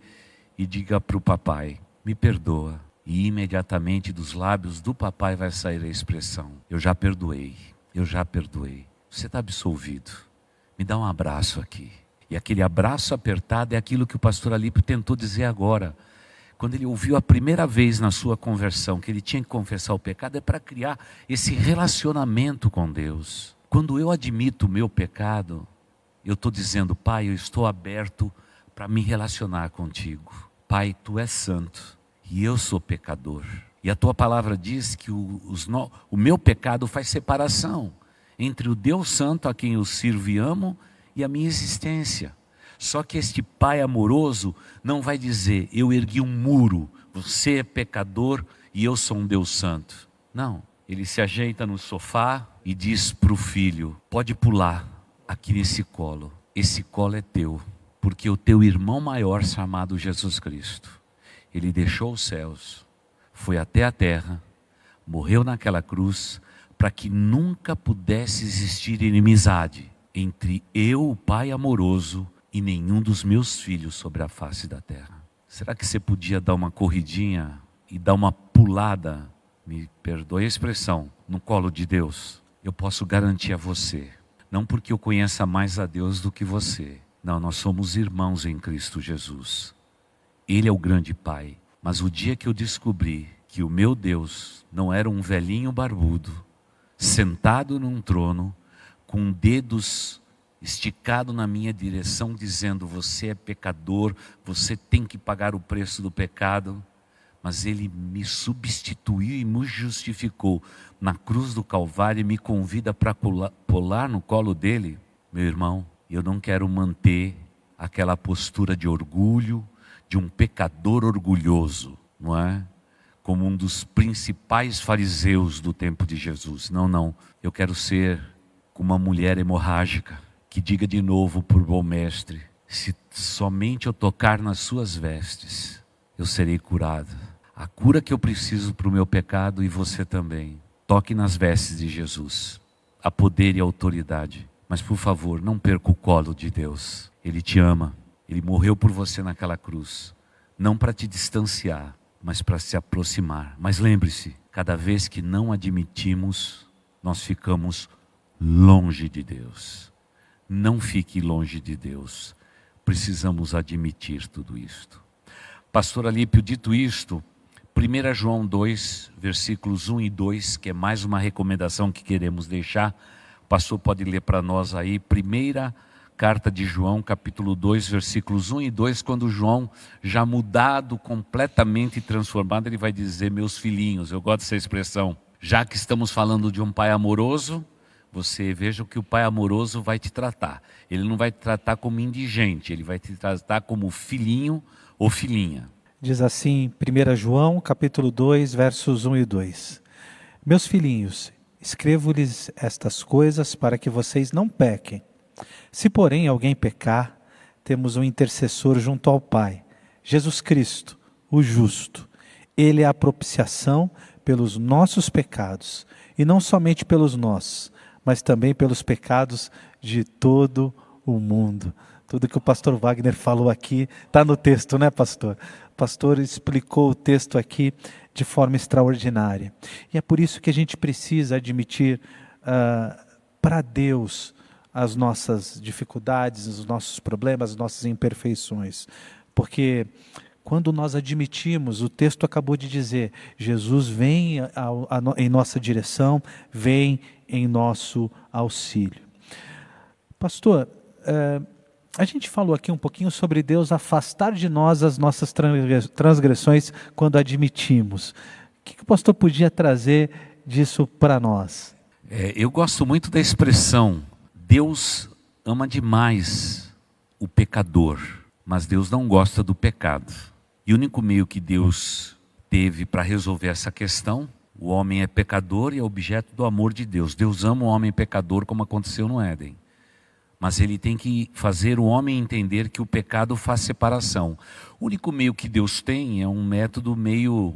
e diga para o papai: me perdoa, e imediatamente dos lábios do papai vai sair a expressão: Eu já perdoei, eu já perdoei. Você está absolvido. Me dá um abraço aqui. E aquele abraço apertado é aquilo que o pastor Alípio tentou dizer agora. Quando ele ouviu a primeira vez na sua conversão que ele tinha que confessar o pecado, é para criar esse relacionamento com Deus. Quando eu admito o meu pecado, eu estou dizendo, Pai, eu estou aberto para me relacionar contigo. Pai, tu és santo e eu sou pecador. E a tua palavra diz que o, os, o meu pecado faz separação entre o Deus Santo a quem eu sirvo e amo e a minha existência. Só que este Pai amoroso não vai dizer, eu ergui um muro, você é pecador e eu sou um Deus Santo. Não, ele se ajeita no sofá e diz para o filho: pode pular aqui nesse colo, esse colo é teu, porque o teu irmão maior chamado Jesus Cristo ele deixou os céus, foi até a terra, morreu naquela cruz, para que nunca pudesse existir inimizade entre eu, o Pai amoroso, e nenhum dos meus filhos sobre a face da terra. Será que você podia dar uma corridinha e dar uma pulada, me perdoe a expressão, no colo de Deus? Eu posso garantir a você, não porque eu conheça mais a Deus do que você. Não, nós somos irmãos em Cristo Jesus. Ele é o grande Pai. Mas o dia que eu descobri que o meu Deus não era um velhinho barbudo, sentado num trono, com dedos esticado na minha direção, dizendo: Você é pecador, você tem que pagar o preço do pecado. mas ele me substituiu e me justificou na cruz do Calvário e me convida para pular no colo dele, meu irmão, eu não quero manter aquela postura de orgulho, de um pecador orgulhoso, não é? Como um dos principais fariseus do tempo de Jesus. Não, não. Eu quero ser como uma mulher hemorrágica que diga de novo por bom mestre: se somente eu tocar nas suas vestes, eu serei curado. A cura que eu preciso para o meu pecado e você também. Toque nas vestes de Jesus. Há poder e autoridade. Mas por favor, não perca o colo de Deus. Ele te ama. Ele morreu por você naquela cruz. Não para te distanciar, mas para se aproximar. Mas lembre-se: cada vez que não admitimos, nós ficamos longe de Deus. Não fique longe de Deus. Precisamos admitir tudo isto. Pastor Alípio, dito isto, 1 João 2, versículos 1 e 2, que é mais uma recomendação que queremos deixar. O pastor pode ler para nós aí, primeira carta de João, capítulo 2, versículos 1 e 2, quando João, já mudado, completamente transformado, ele vai dizer: Meus filhinhos, eu gosto dessa expressão. Já que estamos falando de um pai amoroso, você veja o que o pai amoroso vai te tratar. Ele não vai te tratar como indigente, ele vai te tratar como filhinho ou filhinha. Diz assim, 1 João, capítulo 2, versos 1 e 2. Meus filhinhos, escrevo-lhes estas coisas para que vocês não pequem. Se, porém, alguém pecar, temos um intercessor junto ao Pai, Jesus Cristo, o justo. Ele é a propiciação pelos nossos pecados, e não somente pelos nossos, mas também pelos pecados de todo o mundo. Tudo que o pastor Wagner falou aqui está no texto, né, pastor? O pastor explicou o texto aqui de forma extraordinária. E é por isso que a gente precisa admitir uh, para Deus as nossas dificuldades, os nossos problemas, as nossas imperfeições. Porque quando nós admitimos, o texto acabou de dizer, Jesus vem a, em nossa direção, vem em nosso auxílio. Pastor, uh, a gente falou aqui um pouquinho sobre Deus afastar de nós as nossas transgressões quando admitimos. O que, que o pastor podia trazer disso para nós? É, eu gosto muito da expressão Deus ama demais o pecador, mas Deus não gosta do pecado. E o único meio que Deus teve para resolver essa questão, o homem é pecador e é objeto do amor de Deus. Deus ama o homem pecador, como aconteceu no Éden. Mas ele tem que fazer o homem entender que o pecado faz separação. O único meio que Deus tem é um método meio,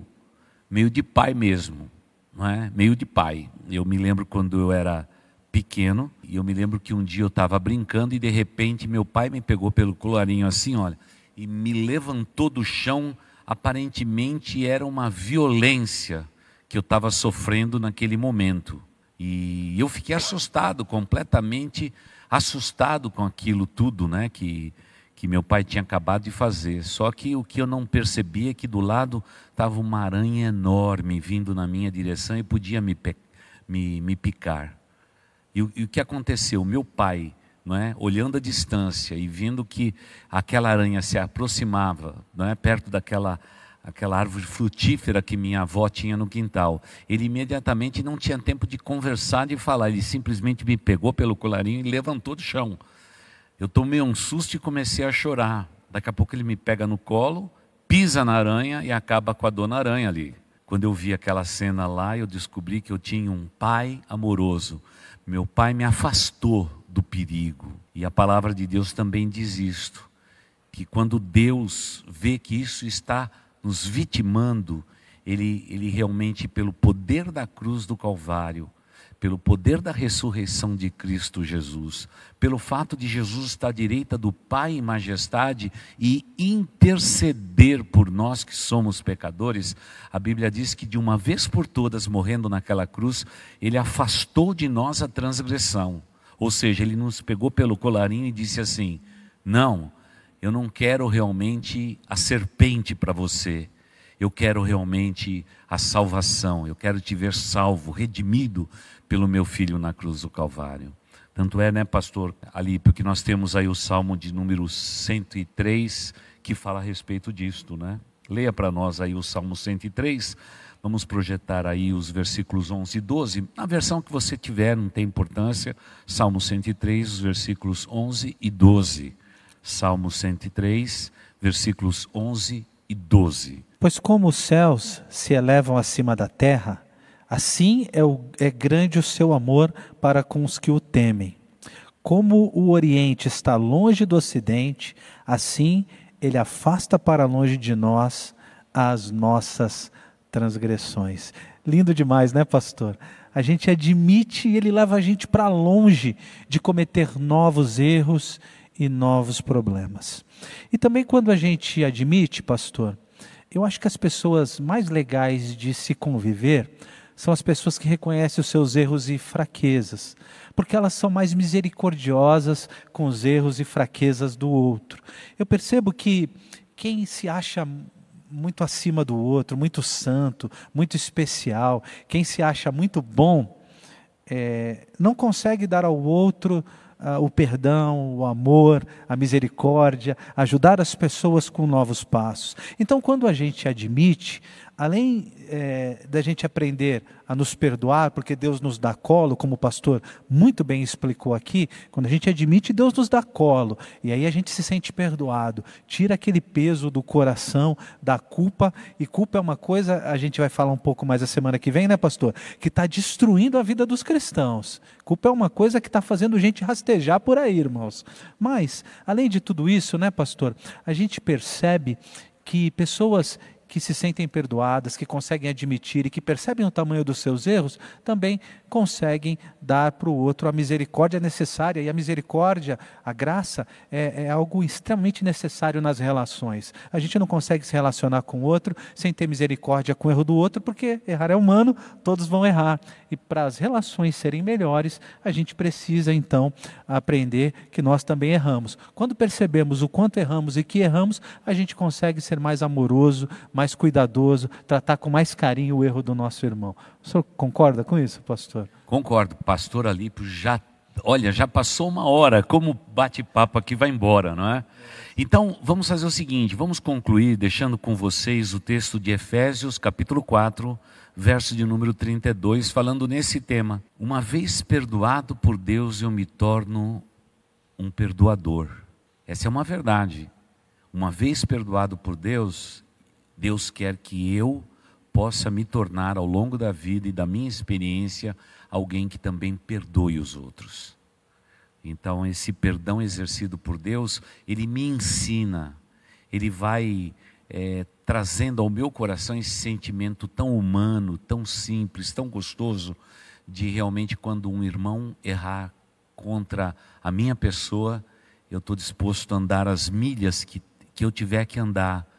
meio de pai mesmo, não é? Meio de pai. Eu me lembro quando eu era pequeno, e eu me lembro que um dia eu estava brincando e de repente meu pai me pegou pelo colarinho assim, olha, e me levantou do chão. Aparentemente era uma violência que eu estava sofrendo naquele momento. E eu fiquei assustado, completamente assustado com aquilo tudo, né, que que meu pai tinha acabado de fazer. Só que o que eu não percebia é que do lado estava uma aranha enorme vindo na minha direção e podia me, me, me picar. E, e o que aconteceu? Meu pai, não é, olhando a distância e vendo que aquela aranha se aproximava, não é, perto daquela aquela árvore frutífera que minha avó tinha no quintal. Ele imediatamente não tinha tempo de conversar, de falar, ele simplesmente me pegou pelo colarinho e levantou do chão. Eu tomei um susto e comecei a chorar. Daqui a pouco ele me pega no colo, pisa na aranha e acaba com a dona aranha ali. Quando eu vi aquela cena lá, eu descobri que eu tinha um pai amoroso meu pai me afastou do perigo. E a palavra de Deus também diz isto: que quando Deus vê que isso está nos vitimando, ele, ele realmente, pelo poder da cruz do Calvário, pelo poder da ressurreição de Cristo Jesus, pelo fato de Jesus estar à direita do Pai em majestade e interceder por nós que somos pecadores, a Bíblia diz que de uma vez por todas, morrendo naquela cruz, ele afastou de nós a transgressão. Ou seja, ele nos pegou pelo colarinho e disse assim: Não, eu não quero realmente a serpente para você. Eu quero realmente a salvação, eu quero te ver salvo, redimido pelo meu filho na cruz do Calvário. Tanto é, né, pastor Alípio, que nós temos aí o Salmo de número 103 que fala a respeito disto, né? Leia para nós aí o Salmo 103. Vamos projetar aí os versículos 11 e 12. Na versão que você tiver, não tem importância. Salmo 103, os versículos 11 e 12. Salmo 103, versículos 11 e 12. Pois como os céus se elevam acima da terra, assim é, o, é grande o seu amor para com os que o temem. Como o Oriente está longe do Ocidente, assim ele afasta para longe de nós as nossas transgressões. Lindo demais, né, pastor? A gente admite e ele leva a gente para longe de cometer novos erros e novos problemas. E também quando a gente admite, pastor, eu acho que as pessoas mais legais de se conviver são as pessoas que reconhecem os seus erros e fraquezas, porque elas são mais misericordiosas com os erros e fraquezas do outro. Eu percebo que quem se acha muito acima do outro, muito santo, muito especial, quem se acha muito bom, é, não consegue dar ao outro uh, o perdão, o amor, a misericórdia, ajudar as pessoas com novos passos. Então, quando a gente admite, além é, da gente aprender a nos perdoar, porque Deus nos dá colo, como o pastor muito bem explicou aqui, quando a gente admite, Deus nos dá colo, e aí a gente se sente perdoado, tira aquele peso do coração, da culpa, e culpa é uma coisa, a gente vai falar um pouco mais a semana que vem, né, pastor? Que está destruindo a vida dos cristãos. Culpa é uma coisa que está fazendo gente rastejar por aí, irmãos. Mas, além de tudo isso, né, pastor, a gente percebe que pessoas que se sentem perdoadas, que conseguem admitir e que percebem o tamanho dos seus erros, também conseguem dar para o outro a misericórdia necessária. E a misericórdia, a graça, é, é, algo extremamente necessário nas relações. A gente não consegue se relacionar com o outro sem ter misericórdia com o erro do outro, porque errar é humano, todos vão errar. E para as relações serem melhores, a gente precisa então aprender que nós também erramos. Quando percebemos o quanto erramos e que erramos, a gente consegue ser mais amoroso, mais mais cuidadoso, tratar com mais carinho o erro do nosso irmão. O senhor concorda com isso, pastor? Concordo. Pastor Alípio já, olha, já passou uma hora, como bate-papo aqui vai embora, não é? Então, vamos fazer o seguinte, vamos concluir deixando com vocês o texto de Efésios, capítulo 4, verso de número 32, falando nesse tema. Uma vez perdoado por Deus, eu me torno um perdoador. Essa é uma verdade. Uma vez perdoado por Deus, Deus quer que eu possa me tornar ao longo da vida e da minha experiência alguém que também perdoe os outros. Então, esse perdão exercido por Deus, ele me ensina, ele vai é, trazendo ao meu coração esse sentimento tão humano, tão simples, tão gostoso, de realmente quando um irmão errar contra a minha pessoa, eu estou disposto a andar as milhas que, que eu tiver que andar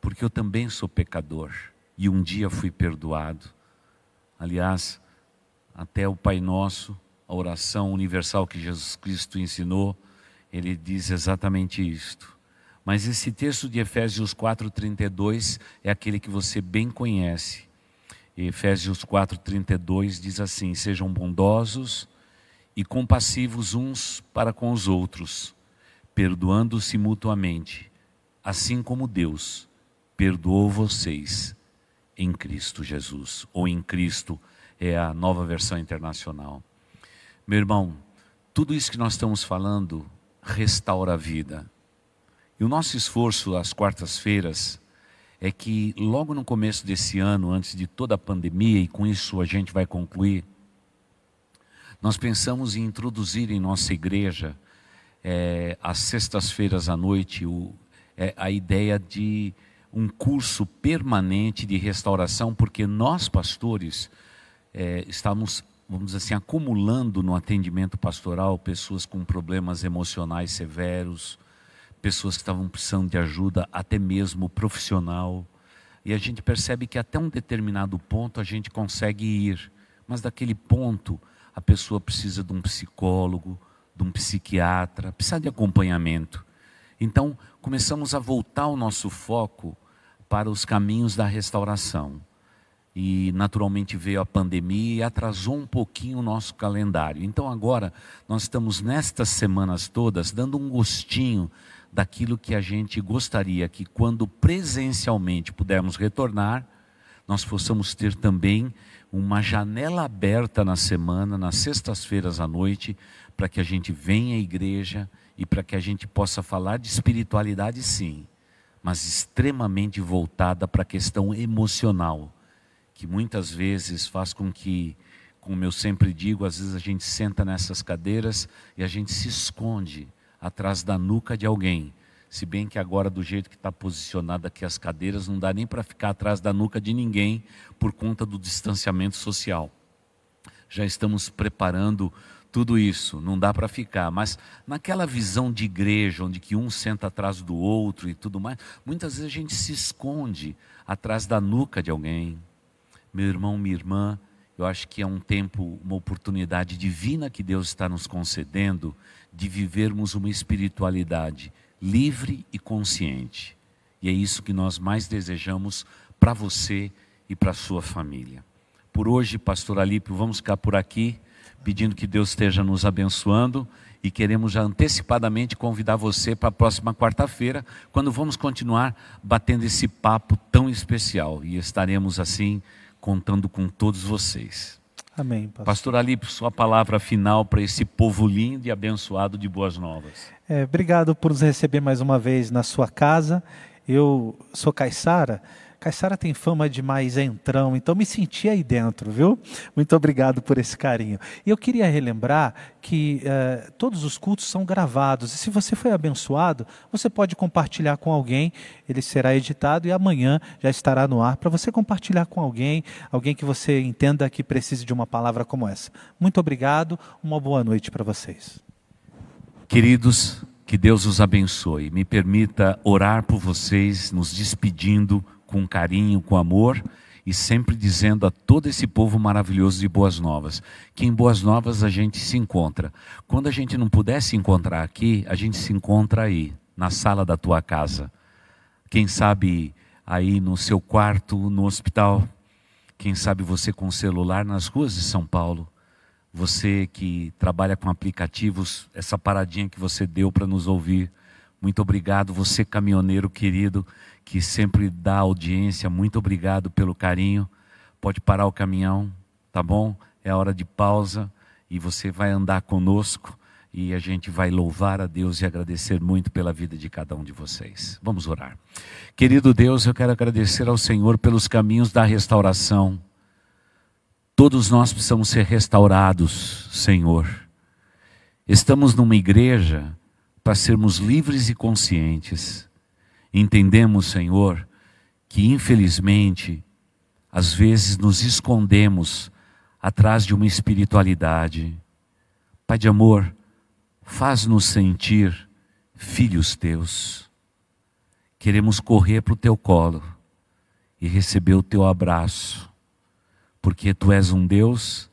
porque eu também sou pecador e um dia fui perdoado. Aliás, até o Pai Nosso, a oração universal que Jesus Cristo ensinou, ele diz exatamente isto. Mas esse texto de Efésios 4:32 é aquele que você bem conhece. Efésios 4:32 diz assim: Sejam bondosos e compassivos uns para com os outros, perdoando-se mutuamente, assim como Deus perdoou vocês em Cristo Jesus, ou em Cristo é a nova versão internacional. Meu irmão, tudo isso que nós estamos falando restaura a vida. E o nosso esforço às quartas-feiras é que logo no começo desse ano, antes de toda a pandemia, e com isso a gente vai concluir, nós pensamos em introduzir em nossa igreja, é, às sextas-feiras à noite, o, é, a ideia de um curso permanente de restauração, porque nós, pastores, é, estamos, vamos dizer assim, acumulando no atendimento pastoral pessoas com problemas emocionais severos, pessoas que estavam precisando de ajuda, até mesmo profissional. E a gente percebe que até um determinado ponto a gente consegue ir, mas daquele ponto a pessoa precisa de um psicólogo, de um psiquiatra, precisa de acompanhamento. Então, começamos a voltar o nosso foco para os caminhos da restauração. E naturalmente veio a pandemia e atrasou um pouquinho o nosso calendário. Então agora nós estamos nestas semanas todas dando um gostinho daquilo que a gente gostaria que, quando presencialmente pudermos retornar, nós possamos ter também uma janela aberta na semana, nas sextas-feiras à noite, para que a gente venha à igreja e para que a gente possa falar de espiritualidade, sim, mas extremamente voltada para a questão emocional, que muitas vezes faz com que, como eu sempre digo, às vezes a gente senta nessas cadeiras e a gente se esconde atrás da nuca de alguém. Se bem que agora, do jeito que está posicionado aqui as cadeiras, não dá nem para ficar atrás da nuca de ninguém por conta do distanciamento social. Já estamos preparando tudo isso, não dá para ficar, mas naquela visão de igreja, onde que um senta atrás do outro e tudo mais, muitas vezes a gente se esconde atrás da nuca de alguém. Meu irmão, minha irmã, eu acho que é um tempo, uma oportunidade divina que Deus está nos concedendo de vivermos uma espiritualidade livre e consciente. E é isso que nós mais desejamos para você e para sua família. Por hoje, pastor Alípio, vamos ficar por aqui pedindo que Deus esteja nos abençoando e queremos já antecipadamente convidar você para a próxima quarta-feira, quando vamos continuar batendo esse papo tão especial e estaremos assim contando com todos vocês. Amém. Pastor, pastor Alípio, sua palavra final para esse povo lindo e abençoado de Boas Novas. É, obrigado por nos receber mais uma vez na sua casa. Eu sou Caissara Caissara tem fama de mais entrão, então me senti aí dentro, viu? Muito obrigado por esse carinho. E eu queria relembrar que eh, todos os cultos são gravados, e se você foi abençoado, você pode compartilhar com alguém, ele será editado e amanhã já estará no ar para você compartilhar com alguém, alguém que você entenda que precise de uma palavra como essa. Muito obrigado, uma boa noite para vocês. Queridos, que Deus os abençoe. Me permita orar por vocês, nos despedindo com carinho, com amor e sempre dizendo a todo esse povo maravilhoso de Boas Novas que em Boas Novas a gente se encontra. Quando a gente não puder se encontrar aqui, a gente se encontra aí, na sala da tua casa. Quem sabe aí no seu quarto, no hospital. Quem sabe você com celular nas ruas de São Paulo. Você que trabalha com aplicativos, essa paradinha que você deu para nos ouvir. Muito obrigado, você caminhoneiro querido que sempre dá audiência. Muito obrigado pelo carinho. Pode parar o caminhão, tá bom? É hora de pausa e você vai andar conosco e a gente vai louvar a Deus e agradecer muito pela vida de cada um de vocês. Vamos orar. Querido Deus, eu quero agradecer ao Senhor pelos caminhos da restauração. Todos nós precisamos ser restaurados, Senhor. Estamos numa igreja para sermos livres e conscientes. Entendemos, Senhor, que infelizmente, às vezes nos escondemos atrás de uma espiritualidade. Pai de amor, faz-nos sentir filhos teus. Queremos correr para o teu colo e receber o teu abraço, porque tu és um Deus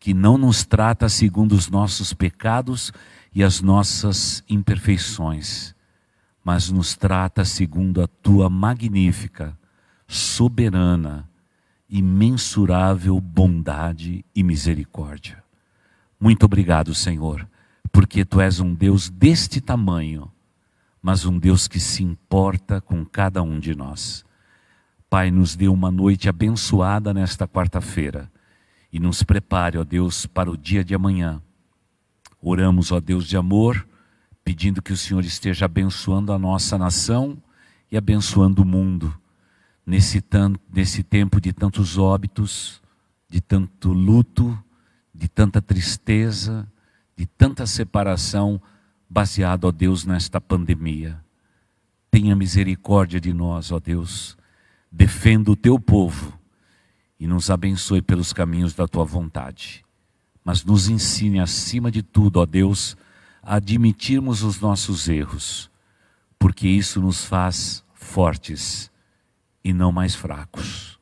que não nos trata segundo os nossos pecados e as nossas imperfeições mas nos trata segundo a tua magnífica, soberana, imensurável bondade e misericórdia. Muito obrigado, Senhor, porque tu és um Deus deste tamanho, mas um Deus que se importa com cada um de nós. Pai, nos dê uma noite abençoada nesta quarta-feira e nos prepare, ó Deus, para o dia de amanhã. Oramos, ó Deus de amor, pedindo que o Senhor esteja abençoando a nossa nação e abençoando o mundo nesse, nesse tempo de tantos óbitos, de tanto luto, de tanta tristeza, de tanta separação, baseado, ó Deus, nesta pandemia. Tenha misericórdia de nós, ó Deus. Defenda o teu povo e nos abençoe pelos caminhos da tua vontade. Mas nos ensine, acima de tudo, ó Deus, admitirmos os nossos erros, porque isso nos faz fortes e não mais fracos.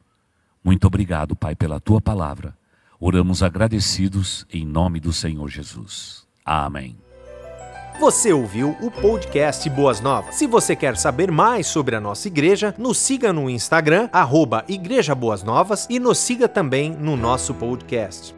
Muito obrigado, Pai, pela tua palavra. Oramos agradecidos em nome do Senhor Jesus. Amém. Você ouviu o podcast Boas Novas. Se você quer saber mais sobre a nossa igreja, nos siga no Instagram, arroba Igreja Boas Novas, e nos siga também no nosso podcast.